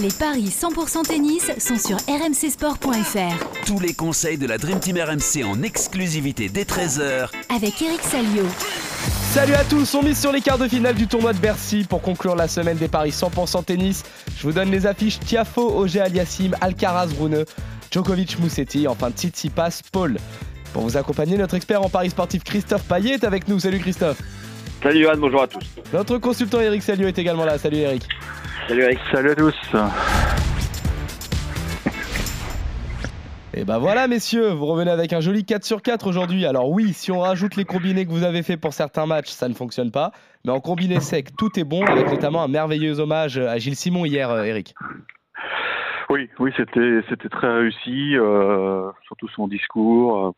Les paris 100% tennis sont sur rmcsport.fr. Tous les conseils de la Dream Team RMC en exclusivité dès 13h Avec Eric Salio. Salut à tous, on mise sur les quarts de finale du tournoi de Bercy pour conclure la semaine des paris 100% tennis. Je vous donne les affiches Tiafo, Auger Aliassim, Alcaraz, Rune, Djokovic, Moussetti, enfin Tsitsipas, Paul. Pour vous accompagner, notre expert en paris sportif Christophe Payet est avec nous. Salut Christophe. Salut Johan, bonjour à tous. Notre consultant Eric Salio est également là. Salut Eric. Salut Eric. Salut à tous. Et ben voilà messieurs, vous revenez avec un joli 4 sur 4 aujourd'hui. Alors oui, si on rajoute les combinés que vous avez fait pour certains matchs, ça ne fonctionne pas. Mais en combiné sec, tout est bon, avec notamment un merveilleux hommage à Gilles Simon hier, euh, Eric. Oui, oui, c'était c'était très réussi, euh, surtout son discours, euh,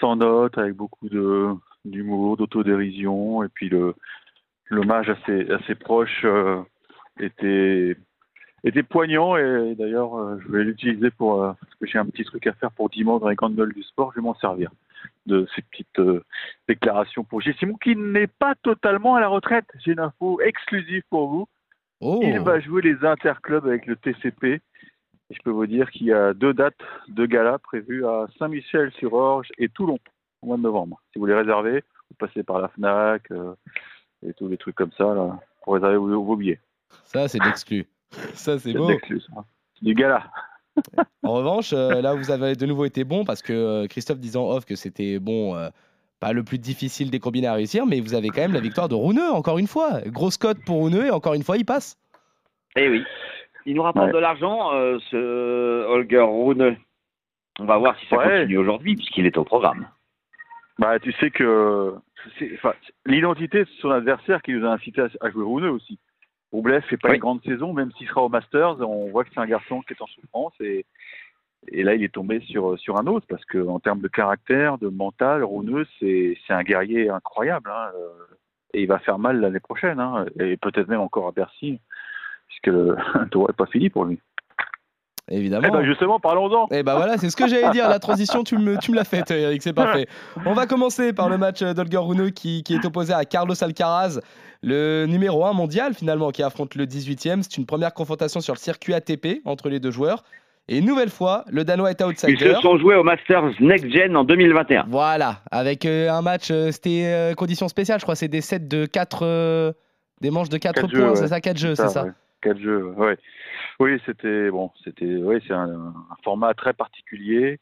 sans notes, avec beaucoup de d'humour, d'autodérision, et puis le l'hommage à ses, à ses proches euh, était était poignant et d'ailleurs euh, je vais l'utiliser pour euh, parce que j'ai un petit truc à faire pour dimanche dans les grandes gueules du sport, je vais m'en servir de ces petites déclarations pour Gilles Simon qui n'est pas totalement à la retraite. J'ai une info exclusive pour vous. Oh, Il va jouer les interclubs avec le TCP. Et je peux vous dire qu'il y a deux dates de gala prévues à Saint-Michel-sur-Orge et Toulon au mois de novembre. Si vous les réservez, vous passez par la FNAC euh, et tous les trucs comme ça là, pour réserver vos, vos billets. ça c'est d'exclu. Ça c'est C'est beau. C'est du gala. En revanche, euh, là vous avez de nouveau été bon parce que euh, Christophe disant off que c'était bon, euh, pas le plus difficile des combinés à réussir, mais vous avez quand même la victoire de Rouneux encore une fois. Grosse cote pour Rouneux et encore une fois il passe. Eh oui. Il nous rapporte Ouais. de l'argent, euh, ce Holger Rune. On va voir si ça Ouais. continue aujourd'hui, puisqu'il est au programme. Bah, tu sais que l'identité de son adversaire qui nous a incité à, jouer Rouneux aussi. Roublev fait pas Oui. une grande saison, même s'il sera au Masters, on voit que c'est un garçon qui est en souffrance et, et là il est tombé sur, sur un autre parce que en termes de caractère, de mental, Rouneux c'est c'est un guerrier incroyable hein, euh, et il va faire mal l'année prochaine hein, et peut-être même encore à Bercy puisque le tour est pas fini pour lui. Évidemment. Eh ben justement, parlons-en. Et bah voilà, c'est ce que j'allais dire. La transition, tu me, tu me l'as faite, Eric, c'est parfait. On va commencer par le match d'Olger Rune qui, qui est opposé à Carlos Alcaraz, le numéro 1 mondial finalement, qui affronte le 18e. C'est une première confrontation sur le circuit ATP entre les deux joueurs. Et une nouvelle fois, le Danois est Ils outsider. se sont joués au Masters Next Gen en 2021. Voilà, avec euh, un match, euh, c'était euh, condition spéciale, je crois, c'est des sets de 4 des manches de 4 Quatre points, jeux, c'est ça, 4 jeux, c'est ça. ouais. Quatre jeux, ouais. Oui, c'était bon, c'était oui, c'est un, un format très particulier.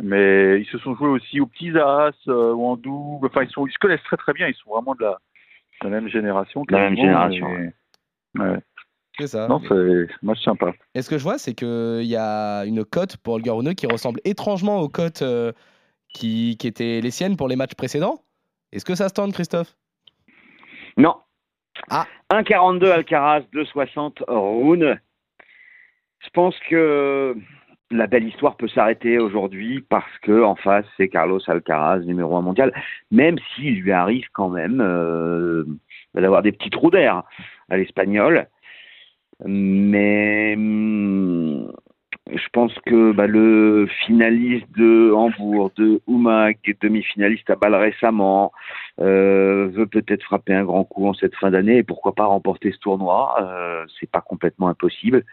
Mais ils se sont joués aussi aux petits as euh, ou en double. Enfin, ils sont, ils se connaissent très très bien. Ils sont vraiment de la, de la même génération. La même génération, et- ouais. C'est ça. Non, c'est un match sympa. Et ce que je vois, c'est qu'il y a une cote pour Holger Rune qui ressemble étrangement aux cotes euh, qui, qui étaient les siennes pour les matchs précédents. Est-ce que ça se tente, Christophe? Non. Ah. 1,42 Alcaraz, 2,60 Rune. Je pense que la belle histoire peut s'arrêter aujourd'hui parce que en face c'est Carlos Alcaraz, numéro 1 mondial, même s'il lui arrive quand même euh, d'avoir des petits trous d'air à l'espagnol. Mais hum, je pense que bah, le finaliste de Hambourg, de Umag, demi-finaliste à Bâle récemment, euh, veut peut-être frapper un grand coup en cette fin d'année et pourquoi pas remporter ce tournoi. Euh, c'est pas complètement impossible,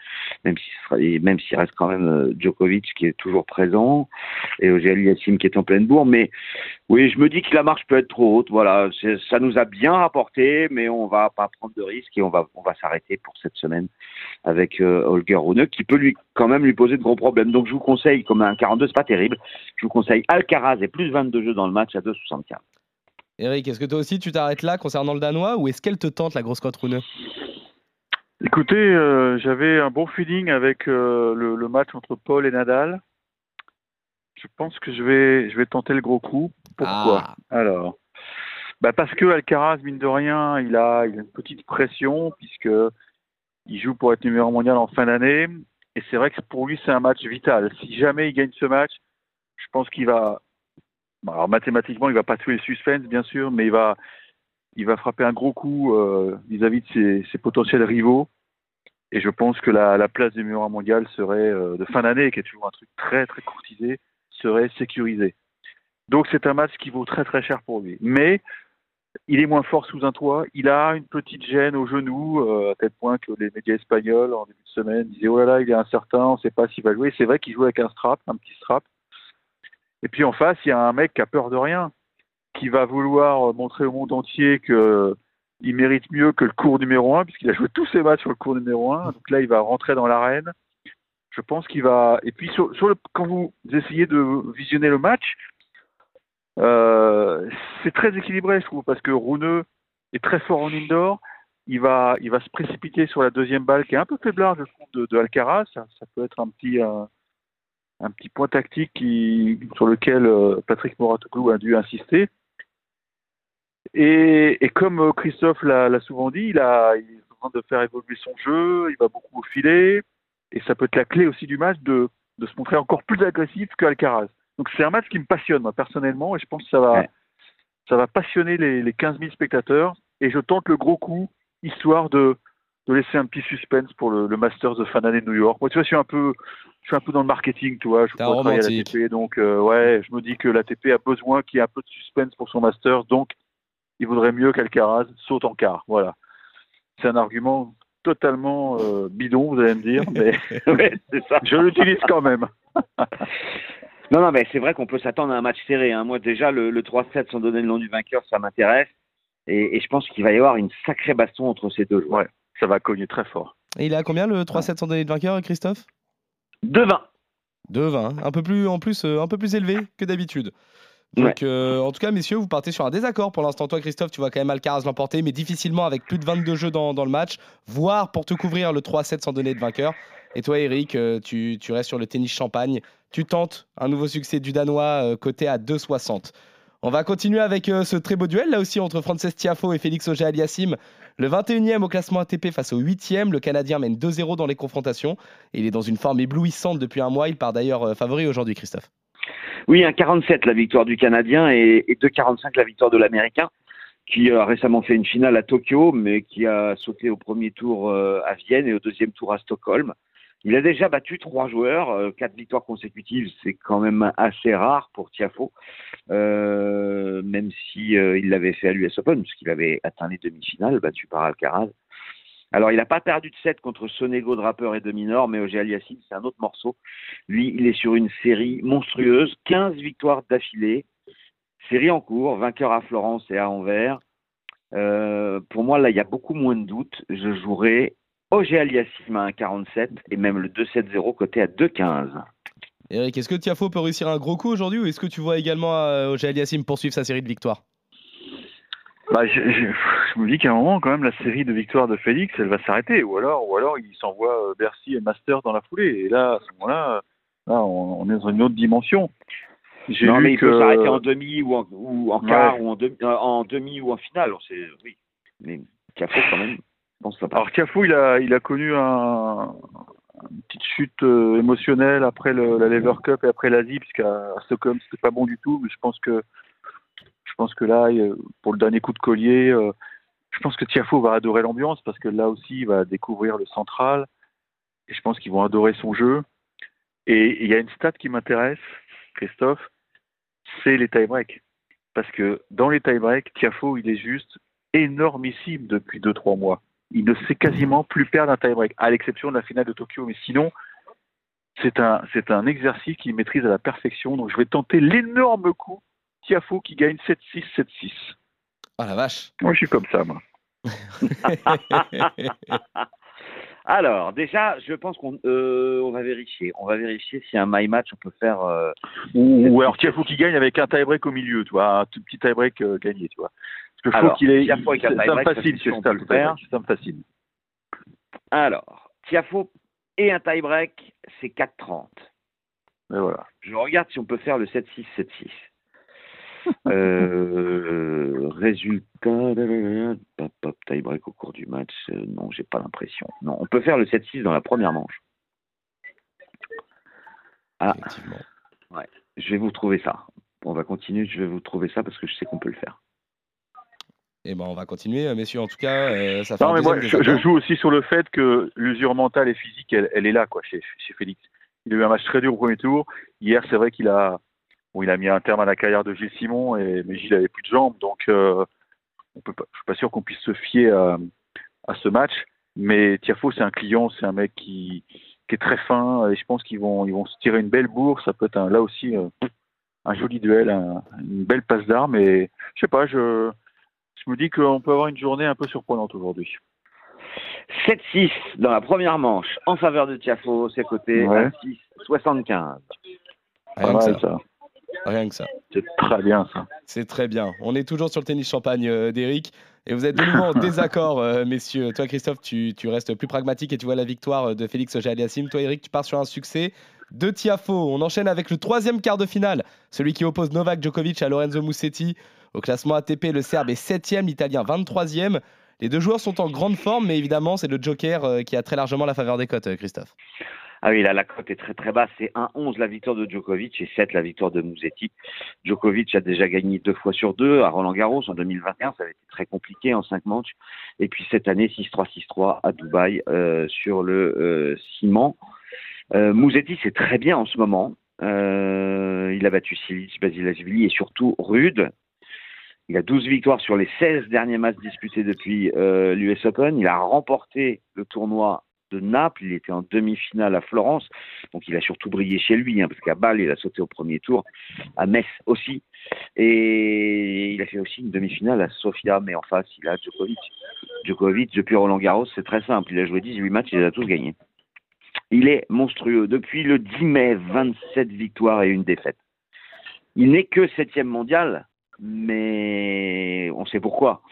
même s'il reste quand même euh, Djokovic qui est toujours présent et Auger Aliassime qui est en pleine bourre. Mais oui, je me dis que la marche peut être trop haute. Voilà, ça nous a bien rapporté, mais on va pas prendre de risques et on va on va s'arrêter pour cette semaine avec euh, Holger Rune qui peut lui quand même lui poser de gros problèmes. Donc je vous conseille, comme un 42, c'est pas terrible. Je vous conseille Alcaraz et plus 22 jeux dans le match à 2,75. Eric, est-ce que toi aussi tu t'arrêtes là concernant le Danois ou est-ce qu'elle te tente la grosse cote Rune Écoutez, euh, j'avais un bon feeling avec euh, le, le match entre Paul et Nadal. Je pense que je vais, je vais tenter le gros coup. Pourquoi? Ah, Alors, bah parce que Alcaraz, mine de rien, il a, il a une petite pression puisque il joue pour être numéro mondial en fin d'année. Et c'est vrai que pour lui, c'est un match vital. Si jamais il gagne ce match, je pense qu'il va. Alors mathématiquement, il va pas tuer le suspense, bien sûr, mais il va, il va frapper un gros coup euh, vis-à-vis de ses, potentiels rivaux. Et je pense que la, la place du un mondial serait euh, de fin d'année, qui est toujours un truc très très courtisé, serait sécurisée. Donc c'est un match qui vaut très très cher pour lui. Mais il est moins fort sous un toit. Il a une petite gêne au genou, euh, à tel point que les médias espagnols, en début de semaine, disaient Oh là là, il est incertain, on ne sait pas s'il va jouer. C'est vrai qu'il joue avec un strap, un petit strap. Et puis en face, il y a un mec qui a peur de rien, qui va vouloir montrer au monde entier qu'il mérite mieux que le cours numéro 1, puisqu'il a joué tous ses matchs sur le cours numéro 1. Donc là, il va rentrer dans l'arène. Je pense qu'il va. Et puis, quand vous essayez de visionner le match, euh, c'est très équilibré, je trouve, parce que Rouneux est très fort en indoor. Il va, il va se précipiter sur la deuxième balle qui est un peu faiblard, je trouve, de, Alcaraz. Ça, peut être un petit, euh, un petit point tactique sur lequel euh, Patrick Moratoglou a dû insister. Et, comme Christophe l'a souvent dit, il a, il besoin de faire évoluer son jeu, il va beaucoup au filet, et ça peut être la clé aussi du match de, de se montrer encore plus agressif qu'Alcaraz. Donc c'est un match qui me passionne moi personnellement et je pense que ça va, ça va passionner les, les 15 000 spectateurs et je tente le gros coup histoire de, de laisser un petit suspense pour le, le Masters de fin d'année de New York. Moi tu vois je suis un peu, je suis un peu dans le marketing, tu vois, je crois travailler à l'ATP donc euh, ouais je me dis que l'ATP a besoin qu'il y ait un peu de suspense pour son Masters donc il vaudrait mieux qu'Alcaraz saute en quart. Voilà. C'est un argument totalement euh, bidon, vous allez me dire, mais ça. je l'utilise quand même. Non, non, mais c'est vrai qu'on peut s'attendre à un match serré. Hein. Moi, déjà, le, le 3-7 sans donner le nom du vainqueur, ça m'intéresse. Et, et, je pense qu'il va y avoir une sacrée baston entre ces deux joueurs. Ouais, ça va cogner très fort. Et il a combien le 3-7 sans donner de vainqueur, Christophe? 2-20. 2-20, un peu plus, en plus, euh, un peu plus élevé que d'habitude. Donc, euh, en tout cas, messieurs, vous partez sur un désaccord pour l'instant. Toi, Christophe, tu vois quand même Alcaraz l'emporter, mais difficilement avec plus de 22 jeux dans, le match, voire pour te couvrir le 3-7 sans donner de vainqueur. Et toi, Eric, euh, tu, restes sur le tennis champagne. Tu tentes un nouveau succès du Danois euh, côté à 2,60. On va continuer avec ce très beau duel là aussi entre Frances Tiafo et Félix Auger-Aliassime. Le 21e au classement ATP face au 8e. Le Canadien mène 2-0 dans les confrontations. Il est dans une forme éblouissante depuis un mois. Il part d'ailleurs favori aujourd'hui, Christophe. Oui, un 47 la victoire du Canadien et, et 2,45 la victoire de l'Américain qui a récemment fait une finale à Tokyo, mais qui a sauté au premier tour à Vienne et au deuxième tour à Stockholm. Il a déjà battu trois joueurs, euh, quatre victoires consécutives, c'est quand même assez rare pour Tiafo, euh, même si euh, il l'avait fait à l'US Open, puisqu'il avait atteint les demi-finales, battu par Alcaraz. Alors, il n'a pas perdu de 7 contre Sonego, Draper et Dominor, mais Ogé Aliassime, c'est un autre morceau. Lui, il est sur une série monstrueuse, 15 victoires d'affilée, série en cours, vainqueur à Florence et à Anvers. Euh, pour moi, là, il y a beaucoup moins de doutes. Je jouerai Ogé Aliassime à 1,47 et même le 2,70 côté à 2,15. Eric, est-ce que Tiafo peut réussir un gros coup aujourd'hui ou est-ce que tu vois également Ogé Aliassime poursuivre sa série de victoires? Bah, je, je, je, me dis qu'à un moment, quand même, la série de victoires de Félix, elle va s'arrêter. Ou alors, ou alors il s'envoie Bercy et Master dans la foulée. Et là, à ce moment-là, là, on, on, est dans une autre dimension. Non, mais il que... peut s'arrêter en demi ou en, ou en quart ouais. ou en demi, en demi ou en finale. Oui. Mais Tiafo, quand même. Alors Cafou, il a, il a connu un, une petite chute euh, émotionnelle après le, la Lever Cup et après l'Asie, puisqu'à Stockholm c'était pas bon du tout. Mais je pense que je pense que là, pour le dernier coup de collier, euh, je pense que Tiafo va adorer l'ambiance parce que là aussi, il va découvrir le central et je pense qu'ils vont adorer son jeu. Et il y a une stat qui m'intéresse, Christophe, c'est les tie-breaks. Parce que dans les tie-breaks, Tiafo, il est juste énormissime depuis 2-3 mois il ne sait quasiment plus perdre un tie-break, à l'exception de la finale de Tokyo. Mais sinon, c'est un, c'est un exercice qu'il maîtrise à la perfection. Donc je vais tenter l'énorme coup. Tiafo qui gagne 7-6, 7-6. Ah oh la vache. Moi, je suis comme ça, moi. Alors, déjà, je pense qu'on euh, on va vérifier. On va vérifier si un my match on peut faire. Euh, ou, ou alors Tiafo qui gagne avec un tie-break au milieu, tu vois, un tout petit tie-break euh, gagné, tu vois. Parce que je trouve qu'il est. Ça me fascine, ce stade. Ça me fascine. Alors, Tiafo et un tie-break, c'est 4,30. Et voilà. Je regarde si on peut faire le 7-6, 7-6. euh, résultat, pop, pop, tie-break au cours du match. Euh, non, j'ai pas l'impression. Non, on peut faire le 7-6 dans la première manche. Ah, ouais. Je vais vous trouver ça. On va continuer. Je vais vous trouver ça parce que je sais qu'on peut le faire. Et eh ben on va continuer, messieurs. En tout cas, euh, ça fait non, mais moi, je, je, joue aussi sur le fait que l'usure mentale et physique, elle, elle est là, quoi, chez, chez, Félix. Il a eu un match très dur au premier tour. Hier, c'est vrai qu'il a, bon, il a mis un terme à la carrière de Gilles Simon, et, mais Gilles avait plus de jambes, donc euh, on peut pas, je suis pas sûr qu'on puisse se fier à, à ce match. Mais Tiafo, c'est un client, c'est un mec qui, qui est très fin et je pense qu'ils vont, ils vont se tirer une belle bourre. Ça peut être un, là aussi euh, un joli duel, un- une belle passe d'armes. Et je sais pas, je, je me dis qu'on peut avoir une journée un peu surprenante aujourd'hui. 7-6 dans la première manche en faveur de Tiafo, c'est coté Ouais. à 6,75. Rien Pas que mal, ça. ça. Rien que ça. C'est très bien ça. C'est très bien. On est toujours sur le tennis champagne euh, d'Eric. Et vous êtes de nouveau en désaccord, euh, messieurs. Toi, Christophe, tu, tu restes plus pragmatique et tu vois la victoire euh, de Félix Auger-Aliassime. Toi, Eric, tu pars sur un succès de Tiafo. On enchaîne avec le troisième quart de finale, celui qui oppose Novak Djokovic à Lorenzo Musetti. Au classement ATP, le Serbe est 7e, l'Italien 23e. Les deux joueurs sont en grande forme, mais évidemment, c'est le Joker qui a très largement la faveur des cotes, Christophe. Ah oui, là, la cote est très très basse. C'est 1-11 la victoire de Djokovic et 7 la victoire de Musetti. Djokovic a déjà gagné deux fois sur deux à Roland Garros en 2021. Ça avait été très compliqué en cinq manches. Et puis cette année, 6-3, 6-3 à Dubaï euh, sur le euh, ciment. Euh, Musetti, c'est très bien en ce moment. Euh, il a battu Silic, Basilashvili et surtout Rude. Il a 12 victoires sur les 16 derniers matchs disputés depuis euh, l'US Open. Il a remporté le tournoi de Naples. Il était en demi-finale à Florence. Donc il a surtout brillé chez lui, hein, parce qu'à Bâle, il a sauté au premier tour. À Metz aussi. Et il a fait aussi une demi-finale à Sofia, mais en face, il a Djokovic. Djokovic, depuis Roland Garros, c'est très simple. Il a joué 18 matchs, il les a tous gagnés. Il est monstrueux. Depuis le 10 mai, 27 victoires et une défaite. Il n'est que septième mondial, mais on sait pourquoi.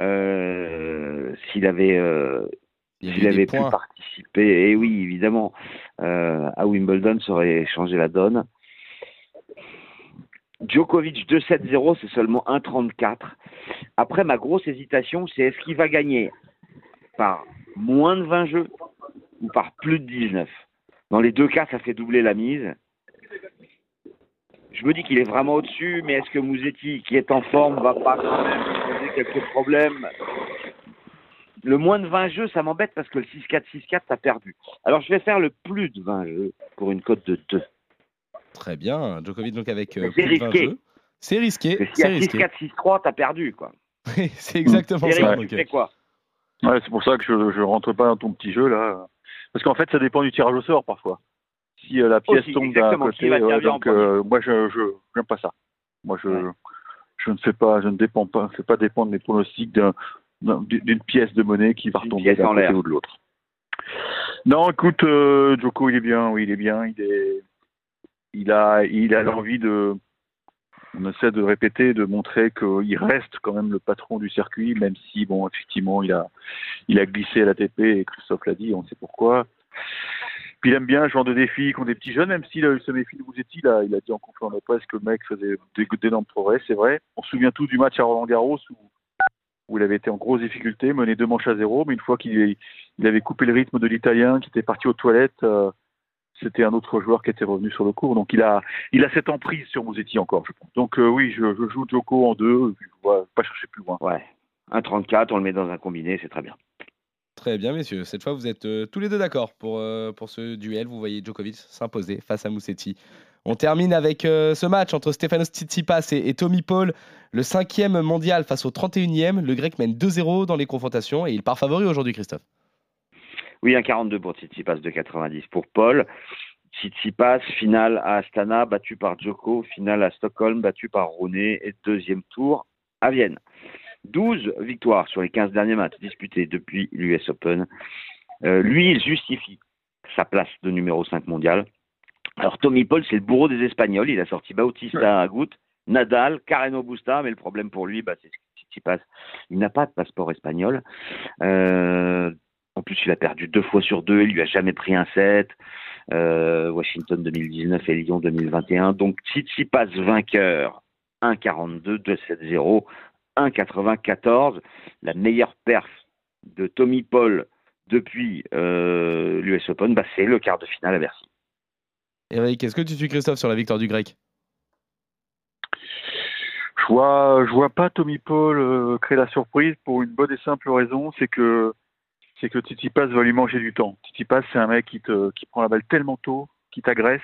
Euh, S'il avait, euh, s'il avait pu participer, et oui, évidemment, euh, à Wimbledon, ça aurait changé la donne. Djokovic 2-7-0, c'est seulement 1-34. Après, ma grosse hésitation, c'est est-ce qu'il va gagner par moins de 20 jeux ou par plus de 19 Dans les deux cas, ça fait doubler la mise. Je me dis qu'il est vraiment au-dessus, mais est-ce que Mouzetti, qui est en forme, va pas quand même poser quelques problèmes Le moins de 20 jeux, ça m'embête parce que le 6-4, 6-4, t'as perdu. Alors je vais faire le plus de 20 jeux pour une cote de 2. Très bien. Djokovic donc avec euh, C'est plus de 20 risqué. jeux. C'est risqué. Parce C'est risqué. 6-4, 6-3, t'as perdu, quoi. Oui, c'est exactement ça. donc, euh, fais quoi? Ouais, c'est pour ça que je, je rentre pas dans ton petit jeu là. Parce qu'en fait, ça dépend du tirage au sort parfois. Si euh, la pièce Aussi, tombe d'un côté, en donc euh, moi je je j'aime pas ça. Moi je Ouais. je ne fais pas, je ne dépends pas, je fais pas dépendre mes pronostics d'un- d'une pièce de monnaie qui va retomber d'un côté ou de l'autre. Non, écoute, euh, Joko, il est bien, oui, il est bien, il est, il a, il a l'envie de, on essaie de répéter, de montrer qu'il reste quand même le patron du circuit, même si, bon, effectivement, il a, il a glissé à l'ATP et Christophe l'a dit, on sait pourquoi. Puis il aime bien le genre de défi qu'ont des petits jeunes, même s'il a eu ce méfie de Bouzetti, là, il a dit en conférence de presse que le mec faisait d'énormes progrès, c'est vrai. On se souvient tous du match à Roland Garros où, où il avait été en grosse difficulté, mené deux manches à zéro, mais une fois qu'il il avait coupé le rythme de l'Italien, qui était parti aux toilettes, euh, c'était un autre joueur qui était revenu sur le court. Donc il a, il a cette emprise sur Bouzetti encore, je pense. Donc euh, oui, je, je joue Joko en deux, je ne vais pas chercher plus loin. Ouais. 1,34, on le met dans un combiné, c'est très bien. Très bien, messieurs. Cette fois, vous êtes euh, tous les deux d'accord pour, euh, pour ce duel. Vous voyez Djokovic s'imposer face à Musetti. On termine avec euh, ce match entre Stefanos Tsitsipas et, Tommy Paul, le cinquième mondial face au 31e. Le Grec mène 2-0 dans les confrontations et il part favori aujourd'hui, Christophe. Oui, 1,42 pour Tsitsipas, 2,90 pour Paul. Tsitsipas, finale à Astana, battu par Djoko, finale à Stockholm, battu par Roné, et deuxième tour à Vienne. 12 victoires sur les 15 derniers matchs disputés depuis l'US Open. Euh, lui, il justifie sa place de numéro 5 mondial. Alors, Tommy Paul, c'est le bourreau des Espagnols. Il a sorti Bautista Agut, Nadal, Carreno Busta, mais le problème pour lui, bah, c'est que Tsitsipas, il n'a pas de passeport espagnol. Euh, en plus, il a perdu deux fois sur deux. Il lui a jamais pris un set. Euh, Washington 2019 et Lyon 2021. Donc, Tsitsipas vainqueur 1,42, 2,70, 1,94. La meilleure perf de Tommy Paul depuis euh, l'US Open, bah, c'est le quart de finale à Bercy. Eric, est-ce que tu suis Christophe sur la victoire du Grec? Je vois, je vois pas Tommy Paul euh, créer la surprise pour une bonne et simple raison, c'est que c'est que Tsitsipas va lui manger du temps. Tsitsipas, c'est un mec qui te qui prend la balle tellement tôt, qui t'agresse,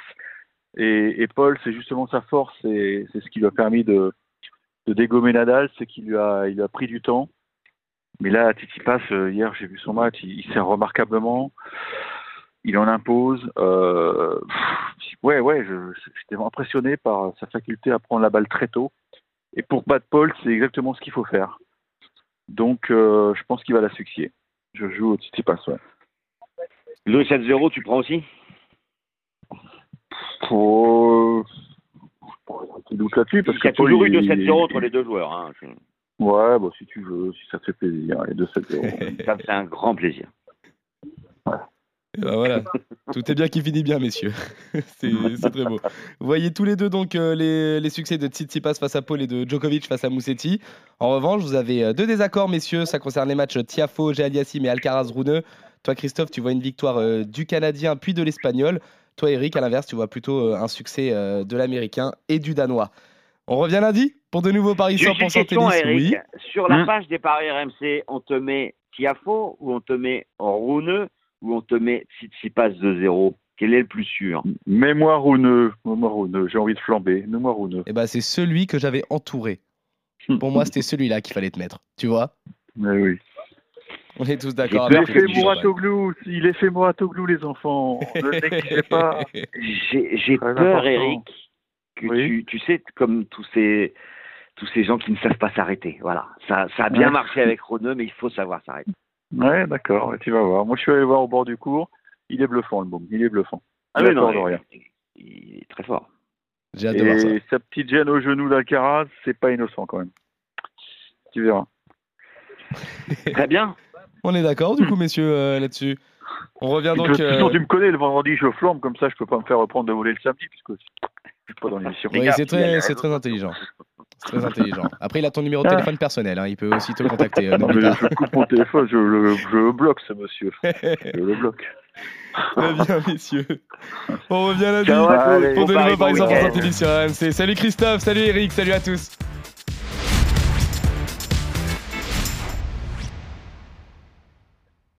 et, Paul, c'est justement sa force, et c'est ce qui lui a permis de de dégommer Nadal, c'est qu'il lui a, il a pris du temps. Mais là, Tsitsipas, euh, hier, j'ai vu son match, il sert remarquablement. Il en impose. Euh, pff, ouais, ouais, j'étais impressionné par sa faculté à prendre la balle très tôt. Et pour Bad Paul, c'est exactement ce qu'il faut faire. Donc, euh, je pense qu'il va l'asphyxier. Je joue au Tsitsipas, ouais. Le 7-0, tu prends aussi? Pour... pour un petit doute là-dessus, parce Il y que a toujours eu il- 2-7-0 entre les deux joueurs. Hein. Ouais, bon, si tu veux, si ça te fait plaisir, les 2-7-0. Ça me fait un grand plaisir. Et ben voilà, tout est bien qui finit bien, messieurs. c'est c'est très beau. Vous voyez tous les deux donc euh, les, les succès de Tsitsipas face à Paul et de Djokovic face à Moussetti. En revanche, vous avez euh, deux désaccords, messieurs. Ça concerne les matchs Tiafo, Aliassim et Alcaraz Runeux. Toi, Christophe, tu vois une victoire euh, du Canadien puis de l'Espagnol. Toi, Eric, à l'inverse, tu vois plutôt euh, un succès euh, de l'Américain et du Danois. On revient lundi pour de nouveaux paris Juste une 100% question, tennis. Eric. Oui. Sur la Hmm. page des paris RMC, on te met Tiafo ou on te met Rouneux ou on te met Tsitsipas 2-0 Quel est le plus sûr? Mets-moi Rouneux, mets-moi Rouneux, j'ai envie de flamber, mets-moi Rouneux. Eh ben, c'est celui que j'avais entouré. Pour moi, c'était celui-là qu'il fallait te mettre. Tu vois? Mais oui. On est tous d'accord avec Il peur est le fait champagne. Mouratoglou, il est fait Mouratoglou, les enfants. Ne pas. J'ai peur, important. Eric, que Oui. tu, tu sais, comme tous ces, tous ces gens qui ne savent pas s'arrêter. Voilà, ça, ça a bien Ouais. marché avec Rouneux, mais il faut savoir s'arrêter. Ouais, d'accord, tu vas voir. Moi, je suis allé voir au bord du cours. Il est bluffant, le bon. Il est bluffant. Ah Il oui, non, il- rien. il est très fort. J'ai hâte de voir ça. Et sa petite gêne au genou d'Alcaraz, c'est pas innocent quand même. Tu verras. Très bien. On est d'accord, du coup, messieurs, euh, là-dessus. On revient donc. façon, euh, tu me connais, le vendredi, je flambe, comme ça, je peux pas me faire reprendre de voler le samedi, puisque je suis pas dans l'émission. Oui, c'est très, très intelligent. C'est très intelligent. Après, il a ton numéro de téléphone personnel. hein, Il peut aussi te contacter. euh, Non, n'oublie mais je coupe mon téléphone, je le, je le bloque, ce monsieur. Je le bloque. Très bien, messieurs. On revient lundi pour Bon de nouveaux paris 100% week-end. tennis sur RMC. Salut Christophe, salut Eric, salut à tous.